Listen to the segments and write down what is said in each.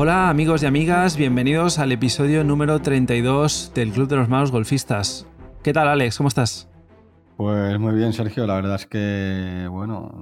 Hola amigos y amigas, bienvenidos al episodio número 32 del Club de los Malos Golfistas. ¿Qué tal Alex? ¿Cómo estás? Pues muy bien, Sergio. La verdad es que, bueno,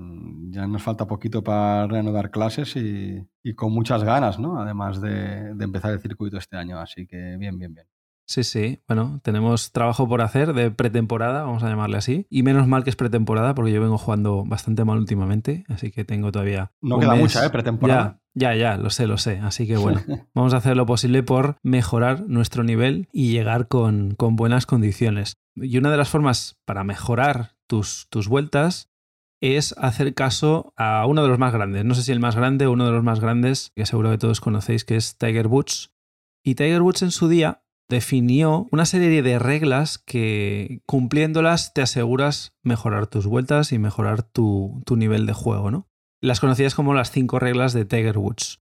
ya nos falta poquito para reanudar clases y, con muchas ganas, ¿no? Además de, de empezar el circuito este año. Así que bien, bien, bien. Sí, sí. Bueno, tenemos trabajo por hacer de pretemporada, vamos a llamarle así. Y menos mal que es pretemporada porque yo vengo jugando bastante mal últimamente, así que tengo todavía. No queda mucha, ¿eh? Pretemporada. Ya, ya, ya, lo sé, lo sé. Así que bueno, vamos a hacer lo posible por mejorar nuestro nivel y llegar con, con buenas condiciones. Y una de las formas para mejorar tus, tus vueltas es hacer caso a uno de los más grandes. No sé si el más grande o uno de los más grandes, que seguro que todos conocéis, que es Tiger Woods. Y Tiger Woods en su día definió una serie de reglas que cumpliéndolas te aseguras mejorar tus vueltas y mejorar tu, nivel de juego, ¿no? Las conocidas como las cinco reglas de Tiger Woods.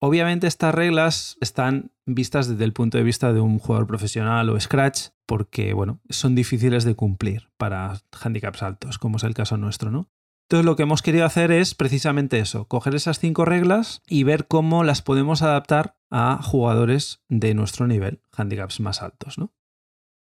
Obviamente estas reglas están vistas desde el punto de vista de un jugador profesional o scratch porque, bueno, son difíciles de cumplir para handicaps altos, como es el caso nuestro, ¿no? Entonces lo que hemos querido hacer es precisamente eso, coger esas cinco reglas y ver cómo las podemos adaptar a jugadores de nuestro nivel, handicaps más altos, ¿no?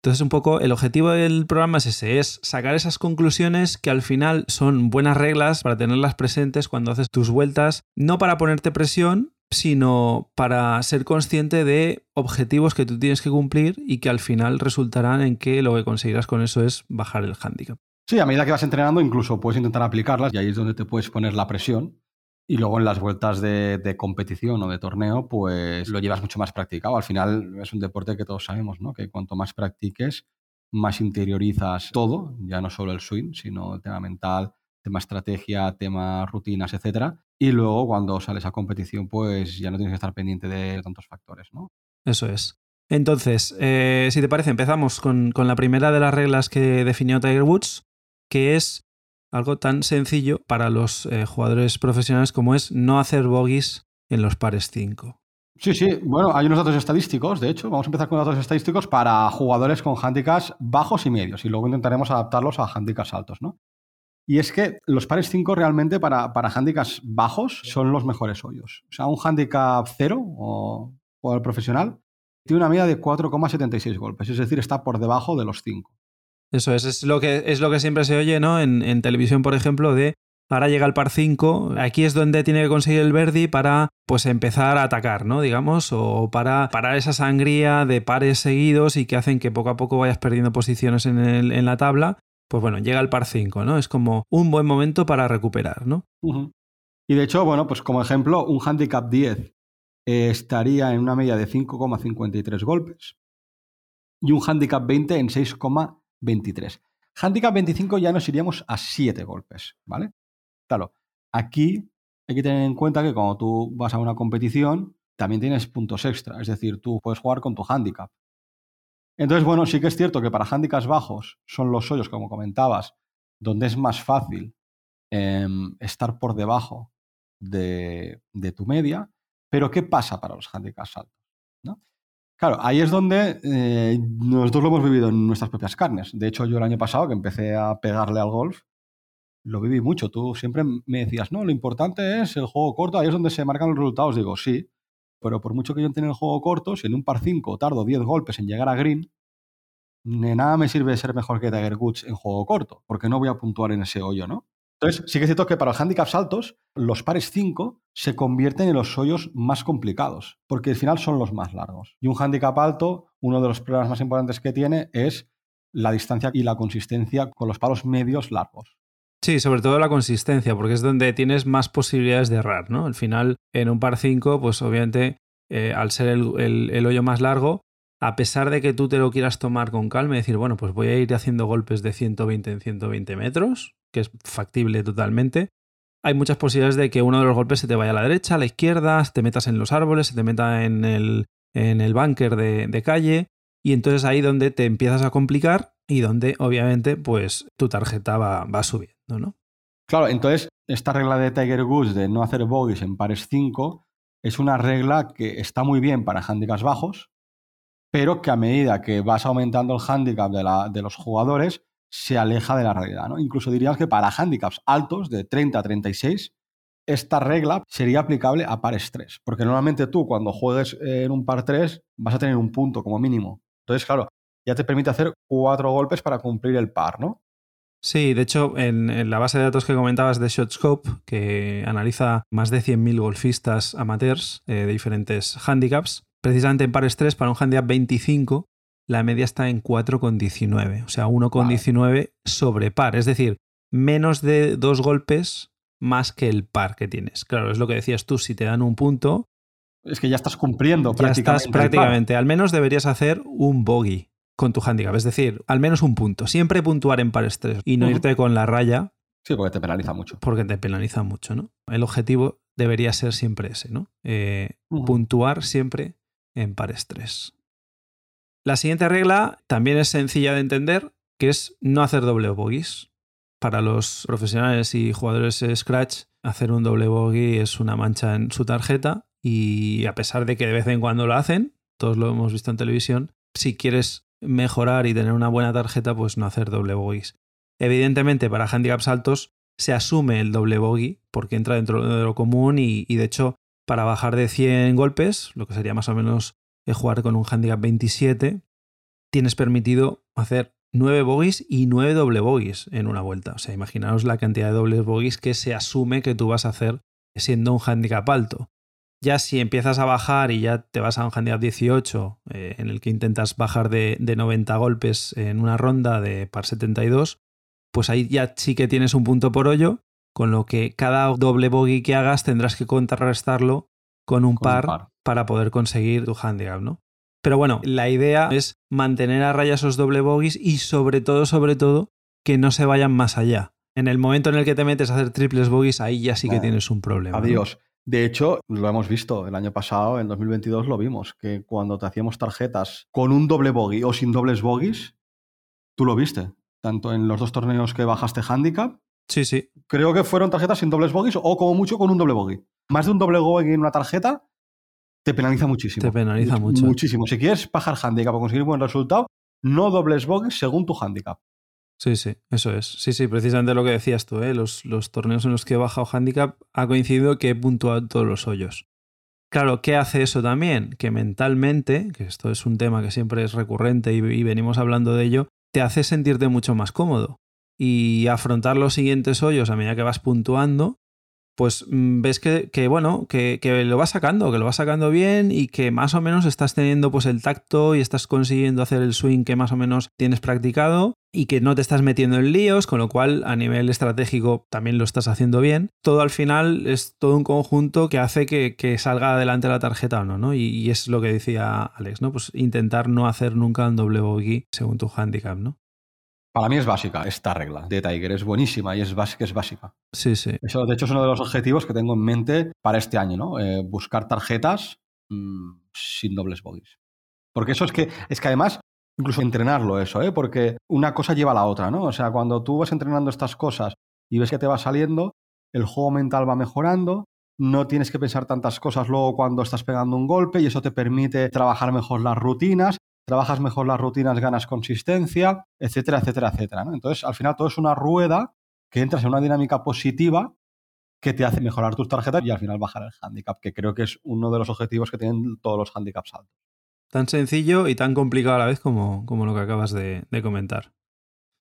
Entonces un poco el objetivo del programa es ese, es sacar esas conclusiones que al final son buenas reglas para tenerlas presentes cuando haces tus vueltas, no para ponerte presión, sino para ser consciente de objetivos que tú tienes que cumplir y que al final resultarán en que lo que conseguirás con eso es bajar el handicap. Sí, a medida que vas entrenando, incluso puedes intentar aplicarlas y ahí es donde te puedes poner la presión. Y luego en las vueltas de, competición o de torneo, pues lo llevas mucho más practicado. Al final es un deporte que todos sabemos, ¿no? Que cuanto más practiques, más interiorizas todo, ya no solo el swing, sino el tema mental, tema estrategia, tema rutinas, etcétera. Y luego cuando sales a competición, pues ya no tienes que estar pendiente de tantos factores, ¿no? Eso es. Entonces, eh, si te parece, empezamos con, con, la primera de las reglas que definió Tiger Woods, que es algo tan sencillo para los eh, jugadores profesionales como es no hacer bogies en los pares 5. Sí, sí, bueno, hay unos datos estadísticos, de hecho, vamos a empezar con datos estadísticos para jugadores con handicaps bajos y medios y luego intentaremos adaptarlos a handicaps altos, ¿no? Y es que los pares 5 realmente para, para handicaps bajos son los mejores hoyos. O sea, un handicap 0 o jugador profesional tiene una media de 4,76 golpes, es decir, está por debajo de los 5. Eso es, es lo que, es lo que siempre se oye, ¿no? En, televisión, por ejemplo, de ahora llega el par 5, aquí es donde tiene que conseguir el Verdi para pues empezar a atacar, ¿no? Digamos, o para parar esa sangría de pares seguidos y que hacen que poco a poco vayas perdiendo posiciones en, el, en la tabla. Pues bueno, llega el par 5, ¿no? Es como un buen momento para recuperar, ¿no? Y de hecho, bueno, pues como ejemplo, un handicap 10 eh, estaría en una media de 5,53 golpes y un handicap 20 en 6, 23. Handicap 25 ya nos iríamos a 7 golpes, ¿vale? Claro, aquí hay que tener en cuenta que cuando tú vas a una competición, también tienes puntos extra, es decir, tú puedes jugar con tu handicap. Entonces, bueno, sí que es cierto que para handicaps bajos son los hoyos, como comentabas, donde es más fácil em, estar por debajo de, de, tu media, pero ¿qué pasa para los handicaps altos? ¿no? Claro, ahí es donde eh, nosotros lo hemos vivido en nuestras propias carnes. De hecho, yo el año pasado que empecé a pegarle al golf, lo viví mucho. Tú siempre me decías, no, lo importante es el juego corto, ahí es donde se marcan los resultados. Digo, sí, pero por mucho que yo tenga el juego corto, si en un par 5 tardo 10 golpes en llegar a green, de nada me sirve ser mejor que Tiger Woods en juego corto, porque no voy a puntuar en ese hoyo, ¿no? Entonces, sí que es cierto que para los handicaps altos, los pares 5 se convierten en los hoyos más complicados, porque al final son los más largos. Y un handicap alto, uno de los problemas más importantes que tiene es la distancia y la consistencia con los palos medios largos. Sí, sobre todo la consistencia, porque es donde tienes más posibilidades de errar, ¿no? Al final, en un par 5, pues obviamente, eh, al ser el, hoyo más largo, a pesar de que tú te lo quieras tomar con calma y decir, bueno, pues voy a ir haciendo golpes de 120 en 120 metros, que es factible totalmente, hay muchas posibilidades de que uno de los golpes se te vaya a la derecha, a la izquierda, te metas en los árboles, se te meta en el, en el búnker de, calle, y entonces ahí donde te empiezas a complicar y donde obviamente pues tu tarjeta va, va subiendo, ¿no? Claro, entonces esta regla de Tiger Woods de no hacer bogies en pares 5 es una regla que está muy bien para handicaps bajos, pero que a medida que vas aumentando el handicap de, de los jugadores, se aleja de la realidad. ¿no? Incluso diríamos que para handicaps altos, de 30 a 36, esta regla sería aplicable a pares 3, porque normalmente tú cuando juegues en un par 3 vas a tener un punto como mínimo. Entonces, claro, ya te permite hacer cuatro golpes para cumplir el par, ¿no? Sí, de hecho, en, la base de datos que comentabas de ShotScope, que analiza más de 100.000 golfistas amateurs eh, de diferentes handicaps, precisamente en pares 3, para un handicap 25, la media está en 4,19, o sea, 1,19 sobre par, es decir, menos de dos golpes más que el par que tienes. Claro, es lo que decías tú, si te dan un punto... Es que ya estás cumpliendo ya prácticamente. Estás prácticamente, al menos deberías hacer un bogey con tu handicap, es decir, al menos un punto. Siempre puntuar en pares 3 y no irte con la raya. Sí, porque te penaliza mucho. Porque te penaliza mucho, ¿no? El objetivo debería ser siempre ese, ¿no? Eh, puntuar siempre en pares 3. La siguiente regla también es sencilla de entender, que es no hacer doble bogeys para los profesionales y jugadores Scratch, hacer un doble bogey es una mancha en su tarjeta y a pesar de que de vez en cuando lo hacen, todos lo hemos visto en televisión, si quieres mejorar y tener una buena tarjeta, pues no hacer doble bogeys. Evidentemente, para handicaps altos se asume el doble bogey porque entra dentro de lo común y, de hecho, para bajar de 100 golpes, lo que sería más o menos eh, jugar con un handicap 27, tienes permitido hacer 9 bogies y 9 doble bogies en una vuelta. O sea, imaginaos la cantidad de dobles bogies que se asume que tú vas a hacer siendo un handicap alto. Ya si empiezas a bajar y ya te vas a un handicap 18, eh, en el que intentas bajar de, 90 golpes en una ronda de par 72, pues ahí ya sí que tienes un punto por hoyo, con lo que cada doble bogey que hagas tendrás que contrarrestarlo con un, par, par, para poder conseguir tu handicap, ¿no? Pero bueno, la idea es mantener a raya esos doble bogies y sobre todo, sobre todo, que no se vayan más allá. En el momento en el que te metes a hacer triples bogies, ahí ya sí que tienes un problema. Adiós. De hecho, lo hemos visto el año pasado, en 2022 lo vimos, que cuando te hacíamos tarjetas con un doble bogey o sin dobles bogies, tú lo viste, tanto en los dos torneos que bajaste handicap. Sí, sí. Creo que fueron tarjetas sin dobles bogies o como mucho con un doble bogey. Más de un doble bogey en una tarjeta te penaliza muchísimo. Te penaliza mucho. Muchísimo. Si quieres bajar handicap o conseguir buen resultado, no dobles bogies según tu handicap. Sí, sí, eso es. Sí, sí, precisamente lo que decías tú, ¿eh? los, los torneos en los que he bajado handicap ha coincidido que he puntuado todos los hoyos. Claro, ¿qué hace eso también? Que mentalmente, que esto es un tema que siempre es recurrente y, y venimos hablando de ello, te hace sentirte mucho más cómodo. Y afrontar los siguientes hoyos a medida que vas puntuando pues mm, ves que, bueno, que, lo vas sacando, que lo vas sacando bien y que más o menos estás teniendo pues el tacto y estás consiguiendo hacer el swing que más o menos tienes practicado y que no te estás metiendo en líos, con lo cual a nivel estratégico también lo estás haciendo bien. Todo al final es todo un conjunto que hace que, salga adelante la tarjeta o no, ¿no? Y, es lo que decía Alex, ¿no? Pues intentar no hacer nunca un doble bogey según tu handicap, ¿no? Para mí es básica esta regla de Tiger, es buenísima y es básica, es básica. Sí, sí. Eso, de hecho, es uno de los objetivos que tengo en mente para este año, ¿no? Eh, buscar tarjetas mm, sin dobles bogies. Porque eso es que, es que además, incluso entrenarlo eso, ¿eh? Porque una cosa lleva a la otra, ¿no? O sea, cuando tú vas entrenando estas cosas y ves que te va saliendo, el juego mental va mejorando, no tienes que pensar tantas cosas luego cuando estás pegando un golpe y eso te permite trabajar mejor las rutinas trabajas mejor las rutinas, ganas consistencia, etcétera, etcétera, etcétera. Entonces, al final todo es una rueda que entras en una dinámica positiva que te hace mejorar tus tarjetas y al final bajar el handicap, que creo que es uno de los objetivos que tienen todos los handicaps altos. Tan sencillo y tan complicado a la vez como, como lo que acabas de, de comentar.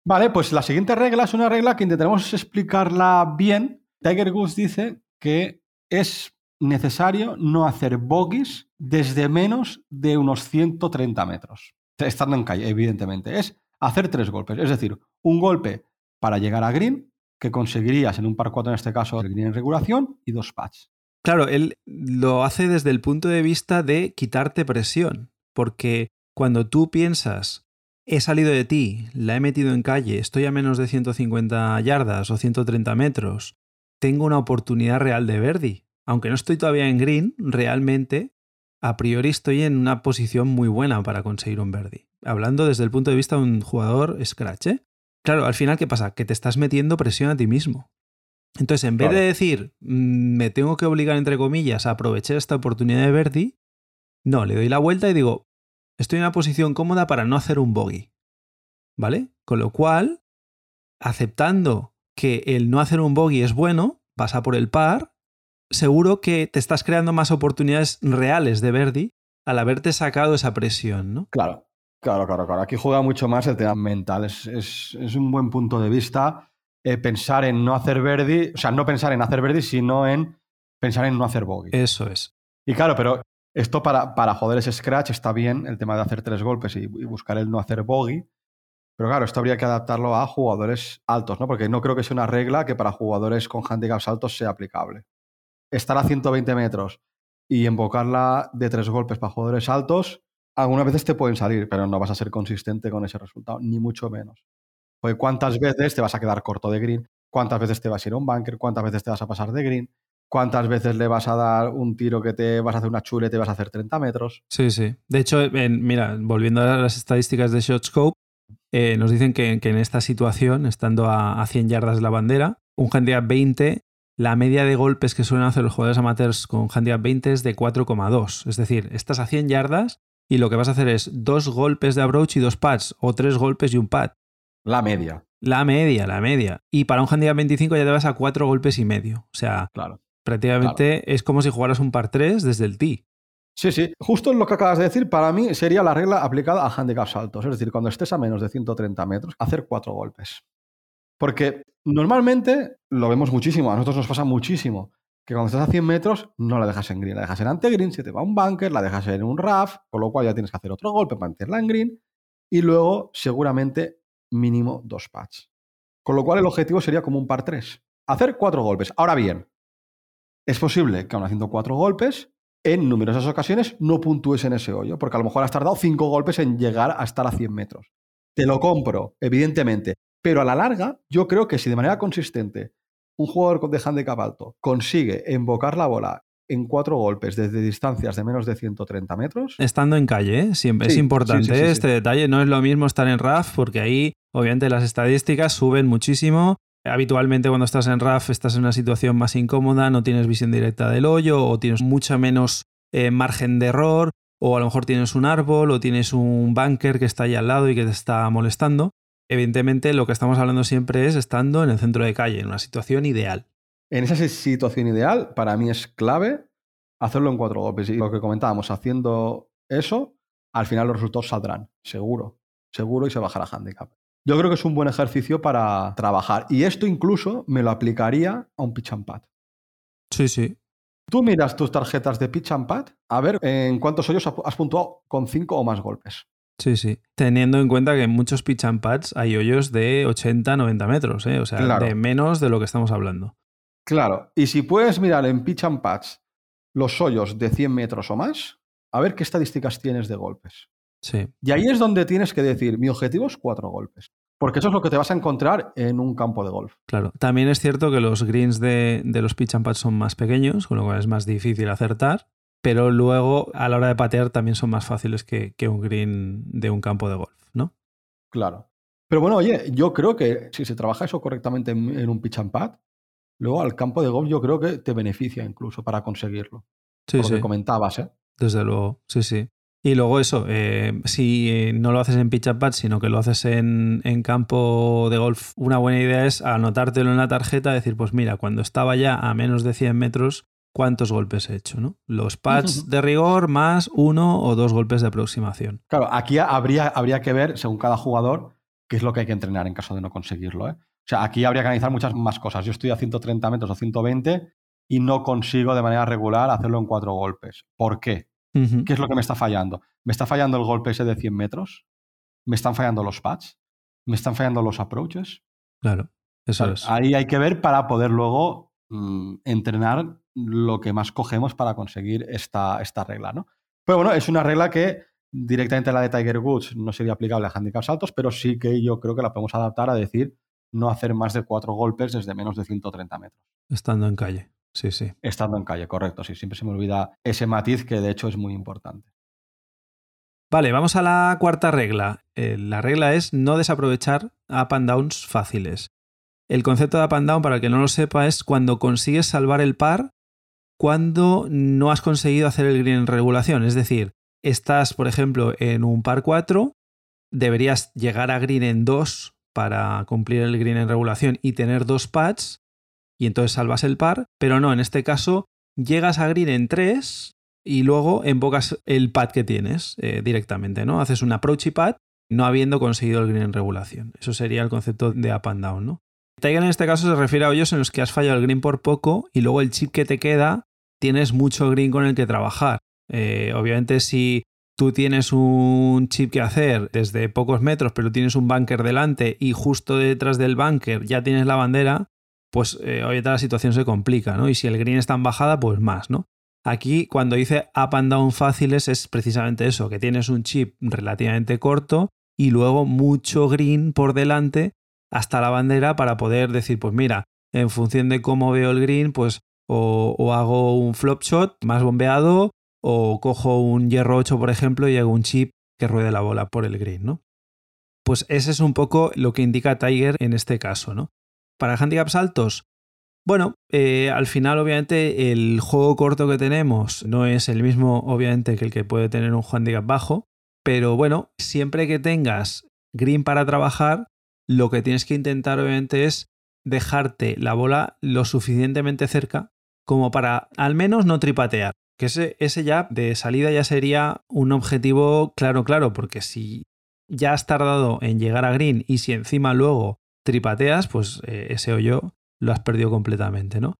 Vale, pues la siguiente regla es una regla que intentaremos explicarla bien. Tiger Goose dice que es necesario no hacer bogies desde menos de unos 130 metros. Estando en calle, evidentemente. Es hacer tres golpes. Es decir, un golpe para llegar a green, que conseguirías en un par 4 en este caso el green en regulación, y dos pads. Claro, él lo hace desde el punto de vista de quitarte presión, porque cuando tú piensas, he salido de ti, la he metido en calle, estoy a menos de 150 yardas o 130 metros, tengo una oportunidad real de Verdi aunque no estoy todavía en green, realmente a priori estoy en una posición muy buena para conseguir un birdie. Hablando desde el punto de vista de un jugador scratch, ¿eh? Claro, al final, ¿qué pasa? Que te estás metiendo presión a ti mismo. Entonces, en vez de decir, mm, me tengo que obligar, entre comillas, a aprovechar esta oportunidad de birdie, no, le doy la vuelta y digo, estoy en una posición cómoda para no hacer un bogey. ¿Vale? Con lo cual, aceptando que el no hacer un bogey es bueno, pasa por el par, seguro que te estás creando más oportunidades reales de Verdi al haberte sacado esa presión, ¿no? Claro, claro, claro, claro. Aquí juega mucho más el tema mental. Es, un buen punto de vista eh, pensar en no hacer Verdi, o sea, no pensar en hacer Verdi, sino en pensar en no hacer bogey. Eso es. Y claro, pero esto para, para joder ese scratch está bien, el tema de hacer tres golpes y, buscar el no hacer bogey. Pero claro, esto habría que adaptarlo a jugadores altos, ¿no? Porque no creo que sea una regla que para jugadores con handicaps altos sea aplicable. Estar a 120 metros y invocarla de tres golpes para jugadores altos, algunas veces te pueden salir, pero no vas a ser consistente con ese resultado, ni mucho menos. Porque cuántas veces te vas a quedar corto de green, cuántas veces te vas a ir a un bunker, cuántas veces te vas a pasar de green, cuántas veces le vas a dar un tiro que te vas a hacer una chule, te vas a hacer 30 metros. Sí, sí. De hecho, mira, volviendo a las estadísticas de ShotScope, eh, nos dicen que, en esta situación, estando a, 100 yardas de la bandera, un handicap 20, la media de golpes que suelen hacer los jugadores amateurs con handicap 20 es de 4,2. Es decir, estás a 100 yardas y lo que vas a hacer es dos golpes de approach y dos pads, o tres golpes y un pad. La media. La media, la media. Y para un handicap 25 ya te vas a cuatro golpes y medio. O sea, claro. Prácticamente es como si jugaras un par 3 desde el tee. Sí, sí. Justo lo que acabas de decir, para mí sería la regla aplicada a handicaps altos. Es decir, cuando estés a menos de 130 metros, hacer cuatro golpes. Porque normalmente lo vemos muchísimo, a nosotros nos pasa muchísimo, que cuando estás a 100 metros no la dejas en green, la dejas en ante-green, se te va un bunker, la dejas en un RAF, con lo cual ya tienes que hacer otro golpe para meterla en green y luego seguramente mínimo dos pads. Con lo cual el objetivo sería como un par 3. Hacer cuatro golpes. Ahora bien, es posible que aún haciendo cuatro golpes, en numerosas ocasiones no puntúes en ese hoyo, porque a lo mejor has tardado cinco golpes en llegar a estar a 100 metros. Te lo compro, evidentemente, pero a la larga yo creo que si de manera consistente un jugador de handicap alto consigue invocar la bola en cuatro golpes desde distancias de menos de 130 metros. Estando en calle, ¿eh? siempre es importante este detalle. No es lo mismo estar en RAF porque ahí obviamente las estadísticas suben muchísimo Habitualmente cuando estás en RAF estás en una situación más incómoda, no tienes visión directa del hoyo o tienes mucha menos eh, margen de error o a lo mejor tienes un árbol o tienes un bunker que está ahí al lado y que te está molestando. Evidentemente lo que estamos hablando siempre es estando en el centro de calle, en una situación ideal. En esa situación ideal, para mí es clave hacerlo en cuatro golpes. Y lo que comentábamos, haciendo eso, al final los resultados saldrán, seguro, seguro y se bajará handicap. Yo creo que es un buen ejercicio para trabajar. Y esto incluso me lo aplicaría a un pitch and pad. Sí, sí. Tú miras tus tarjetas de pitch and pad a ver en cuántos hoyos has puntuado con cinco o más golpes. Sí, sí. Teniendo en cuenta que en muchos pitch and pads hay hoyos de 80, 90 metros, ¿eh? o sea, de menos de lo que estamos hablando. Claro. Y si puedes mirar en pitch and pads los hoyos de 100 metros o más, a ver qué estadísticas tienes de golpes. Y ahí es donde tienes que decir, mi objetivo es cuatro golpes. Porque eso es lo que te vas a encontrar en un campo de golf. Claro. También es cierto que los greens de, los pitch and pads son más pequeños, con lo cual es más difícil acertar. Pero luego, a la hora de patear, también son más fáciles que, un green de un campo de golf, ¿no? Claro. Pero bueno, oye, yo creo que si se trabaja eso correctamente en, un pitch and pad, luego al campo de golf yo creo que te beneficia incluso para conseguirlo. Sí, Por lo que comentabas, ¿eh? Desde luego, sí, sí. Y luego eso, eh, si eh, no lo haces en pitch up pad, sino que lo haces en, campo de golf, una buena idea es anotártelo en la tarjeta, decir, pues mira, cuando estaba ya a menos de 100 metros, ¿cuántos golpes he hecho? ¿no? Los pads de rigor más uno o dos golpes de aproximación. Claro, aquí habría, habría que ver, según cada jugador, qué es lo que hay que entrenar en caso de no conseguirlo. ¿eh? O sea, aquí habría que analizar muchas más cosas. Yo estoy a 130 metros o 120 y no consigo de manera regular hacerlo en cuatro golpes. ¿Por qué? ¿Qué es lo que me está fallando? ¿Me está fallando el golpe ese de 100 metros? ¿Me están fallando los pads? ¿Me están fallando los approaches? Claro, eso es. Ahí hay que ver para poder luego mm, entrenar lo que más cogemos para conseguir esta, esta regla, ¿no? Pero bueno, es una regla que directamente la de Tiger Woods no sería aplicable a handicaps altos, pero sí que yo creo que la podemos adaptar a decir no hacer más de cuatro golpes desde menos de 130 metros. Estando en calle. Sí, sí. Estando en calle, correcto. Sí, siempre se me olvida ese matiz que de hecho es muy importante. Vale, vamos a la cuarta regla. Eh, la regla es no desaprovechar up and downs fáciles. El concepto de up and down, para el que no lo sepa, es cuando consigues salvar el par cuando no has conseguido hacer el green en regulación. Es decir, estás, por ejemplo, en un par 4, deberías llegar a green en 2 para cumplir el green en regulación y tener dos pads, y entonces salvas el par, pero no, en este caso llegas a green en 3 y luego invocas el pad que tienes eh, directamente, ¿no? Haces un approach y pad no habiendo conseguido el green en regulación. Eso sería el concepto de up and down, ¿no? Tiger en este caso se refiere a hoyos en los que has fallado el green por poco y luego el chip que te queda tienes mucho green con el que trabajar. Eh, obviamente si tú tienes un chip que hacer desde pocos metros, pero tienes un bunker delante y justo detrás del bunker ya tienes la bandera, pues eh, ahorita la situación se complica, ¿no? Y si el green está en bajada, pues más, ¿no? Aquí, cuando dice up and down fáciles, es precisamente eso, que tienes un chip relativamente corto y luego mucho green por delante hasta la bandera para poder decir, pues mira, en función de cómo veo el green, pues o, hago un flop shot más bombeado o cojo un hierro 8, por ejemplo, y hago un chip que ruede la bola por el green, ¿no? Pues ese es un poco lo que indica Tiger en este caso, ¿no? Para handicaps altos, bueno, eh, al final obviamente el juego corto que tenemos no es el mismo obviamente que el que puede tener un handicap bajo, pero bueno, siempre que tengas green para trabajar, lo que tienes que intentar obviamente es dejarte la bola lo suficientemente cerca como para al menos no tripatear. Que ese, ese ya de salida ya sería un objetivo claro, claro, porque si ya has tardado en llegar a green y si encima luego tripateas, pues eh, ese hoyo lo has perdido completamente, ¿no?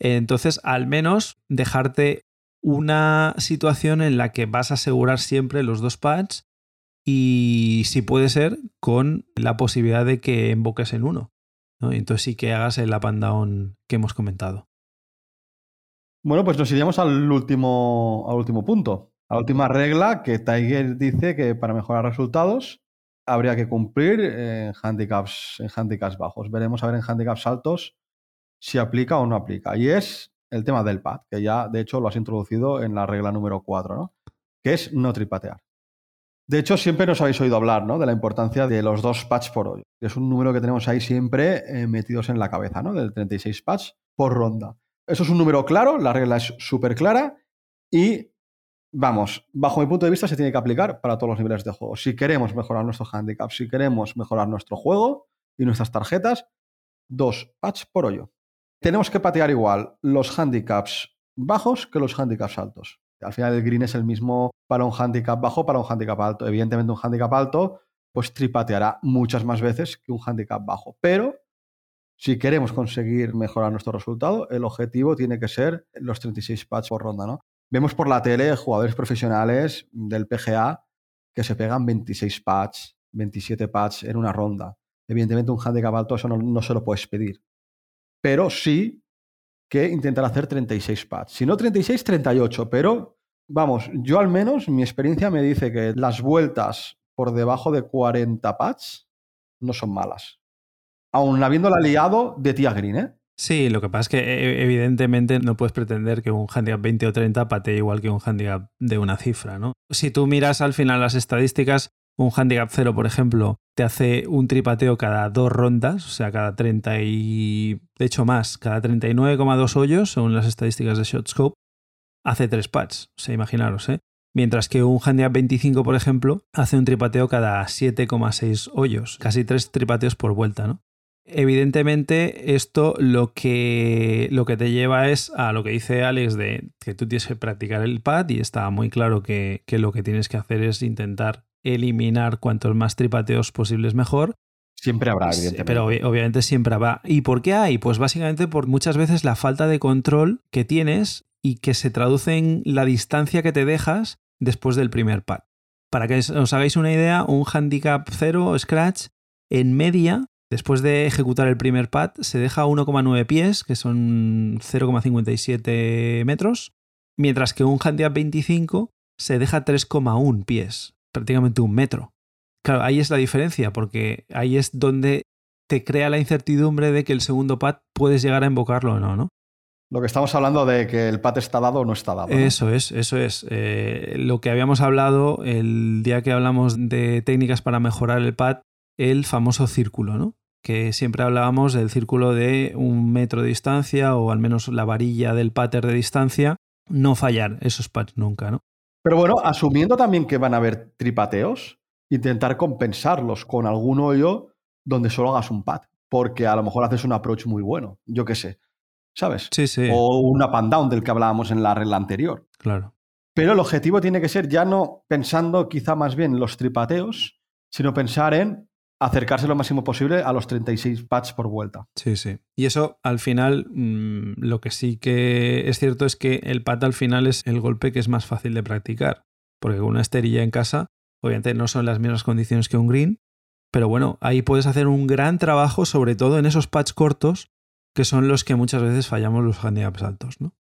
Entonces, al menos dejarte una situación en la que vas a asegurar siempre los dos pads y si puede ser con la posibilidad de que invoques en uno. ¿no? Entonces sí que hagas el up and down que hemos comentado. Bueno, pues nos iríamos al último, al último punto. A la última regla que Tiger dice que para mejorar resultados habría que cumplir en handicaps, en handicaps bajos. Veremos a ver en handicaps altos si aplica o no aplica. Y es el tema del pad, que ya de hecho lo has introducido en la regla número 4, ¿no? que es no tripatear. De hecho, siempre nos habéis oído hablar ¿no? de la importancia de los dos pads por hoyo. Es un número que tenemos ahí siempre eh, metidos en la cabeza, ¿no? del 36 pads por ronda. Eso es un número claro, la regla es súper clara y, vamos, bajo mi punto de vista se tiene que aplicar para todos los niveles de juego. Si queremos mejorar nuestro handicap, si queremos mejorar nuestro juego y nuestras tarjetas, dos patch por hoyo. Tenemos que patear igual los handicaps bajos que los handicaps altos. Al final el green es el mismo para un handicap bajo, para un handicap alto. Evidentemente un handicap alto pues tripateará muchas más veces que un handicap bajo. Pero si queremos conseguir mejorar nuestro resultado, el objetivo tiene que ser los 36 pads por ronda, ¿no? Vemos por la tele jugadores profesionales del PGA que se pegan 26 pads, 27 pads en una ronda. Evidentemente un handicap alto eso no, se lo puedes pedir. Pero sí que intentar hacer 36 pads. Si no 36, 38. Pero vamos, yo al menos mi experiencia me dice que las vueltas por debajo de 40 pads no son malas aún habiéndola liado de tía Green, ¿eh? Sí, lo que pasa es que e, evidentemente no puedes pretender que un handicap 20 o 30 patee igual que un handicap de una cifra, ¿no? Si tú miras al final las estadísticas, un handicap 0, por ejemplo, hace un tripateo cada dos rondas, o sea, cada 30 y... de hecho más, cada 39,2 hoyos, según las estadísticas de ShotScope, hace tres pads, o sea, imaginaros, ¿eh? Mientras que un handicap 25, por ejemplo, hace un tripateo cada 7,6 hoyos, casi tres tripateos por vuelta, ¿no? Evidentemente, esto lo que, lo que te lleva es a lo que dice Alex de que tú tienes que practicar el pad y está muy claro que, lo que tienes que hacer es intentar eliminar cuantos más tripateos posibles mejor. Siempre habrá, evidentemente. Pero obviamente siempre habrá. ¿Y por qué hay? Pues básicamente por muchas veces la falta de control que tienes y que se traduce en la distancia que te dejas después del primer pad. Para que os hagáis una idea, un handicap 0 scratch en media Después de ejecutar el primer pad, se deja 1,9 pies, que son 0,57 metros, mientras que un handicap 25 se deja 3,1 pies, prácticamente un metro. Claro, ahí es la diferencia, porque ahí es donde te crea la incertidumbre de que el segundo pad puedes llegar a invocarlo o no, ¿no? Lo que estamos hablando de que el pad está dado o no está dado. Eso es, eso es. Eh, lo que habíamos hablado el día que hablamos de técnicas para mejorar el pad, el famoso círculo, ¿no? que siempre hablábamos del círculo de un metro de distancia o al menos la varilla del pater de distancia, no fallar esos pads nunca, ¿no? Pero bueno, asumiendo también que van a haber tripateos, intentar compensarlos con algún hoyo donde solo hagas un pad, porque a lo mejor haces un approach muy bueno, yo qué sé. ¿sabes? Sí, sí. O un up and down del que hablábamos en la regla anterior. Claro. Pero el objetivo tiene que ser ya no pensando quizá más bien en los tripateos, sino pensar en acercarse lo máximo posible a los 36 pads por vuelta. Sí, sí. Y eso al final, mmm, lo que sí que es cierto es que el pad al final es el golpe que es más fácil de practicar. Porque con una esterilla en casa, obviamente no son las mismas condiciones que un green, pero bueno, ahí puedes hacer un gran trabajo, sobre todo en esos pads cortos, que son los que muchas veces fallamos los handicaps altos, ¿no?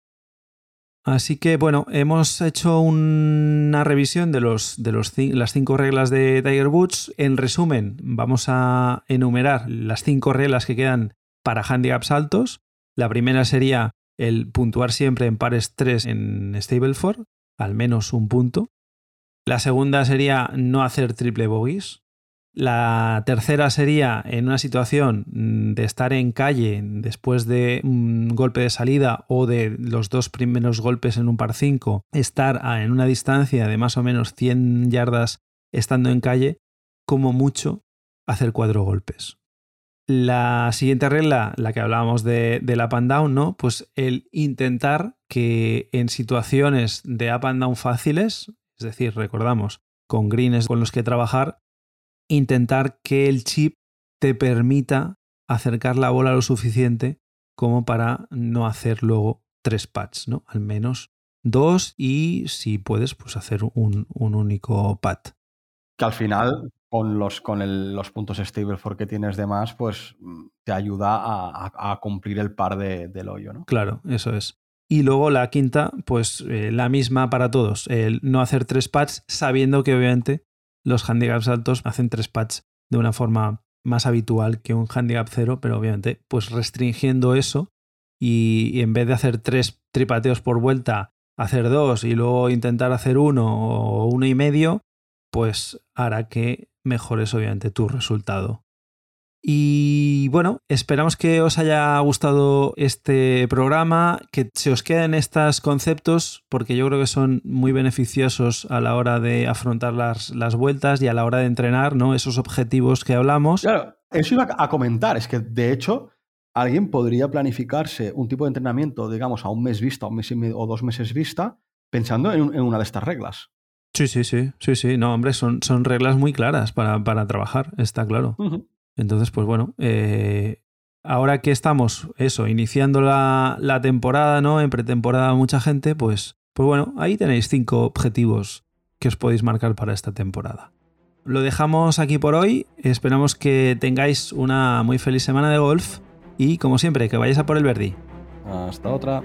Así que bueno, hemos hecho una revisión de, los, de los, las cinco reglas de Tiger Woods. En resumen, vamos a enumerar las cinco reglas que quedan para handicaps altos. La primera sería el puntuar siempre en pares 3 en Stableford, al menos un punto. La segunda sería no hacer triple bogies. La tercera sería en una situación mm, de estar en calle después de un golpe de salida o de los dos primeros golpes en un par 5, estar en una distancia de más o menos 100 yardas estando en calle, como mucho hacer cuatro golpes. La siguiente regla, la que hablábamos de, del up and down, ¿no? Pues el intentar que en situaciones de up and down fáciles, es decir, recordamos, con greens con los que trabajar, intentar que el chip te permita acercar la bola lo suficiente como para no hacer luego tres pads, ¿no? Al menos dos y si puedes, pues hacer un, un único pad. Que al final, con los, con el, los puntos stable for que tienes de más, pues te ayuda a, a, a cumplir el par de, del hoyo, ¿no? Claro, eso es. Y luego la quinta, pues eh, la misma para todos, el no hacer tres pads, sabiendo que obviamente los handicaps altos hacen tres pads de una forma más habitual que un handicap cero, pero obviamente pues restringiendo eso y, y, en vez de hacer tres tripateos por vuelta, hacer dos y luego intentar hacer uno o uno y medio, pues hará que mejores obviamente tu resultado. Y bueno, esperamos que os haya gustado este programa, que se os queden estos conceptos, porque yo creo que son muy beneficiosos a la hora de afrontar las, las vueltas y a la hora de entrenar, ¿no? Esos objetivos que hablamos. Claro, eso iba a comentar, es que de hecho alguien podría planificarse un tipo de entrenamiento, digamos, a un mes vista, un mes y medio, o dos meses vista, pensando en, en, una de estas reglas. Sí, sí, sí, sí, sí. No, hombre, son, son reglas muy claras para, para trabajar, está claro. Uh -huh. Entonces, pues bueno, eh, ahora que estamos, eso, iniciando la, temporada, ¿no? En pretemporada mucha gente, pues, pues bueno, ahí tenéis cinco objetivos que os podéis marcar para esta temporada. Lo dejamos aquí por hoy, esperamos que tengáis una muy feliz semana de golf y como siempre, que vayáis a por el Verdi. Hasta otra.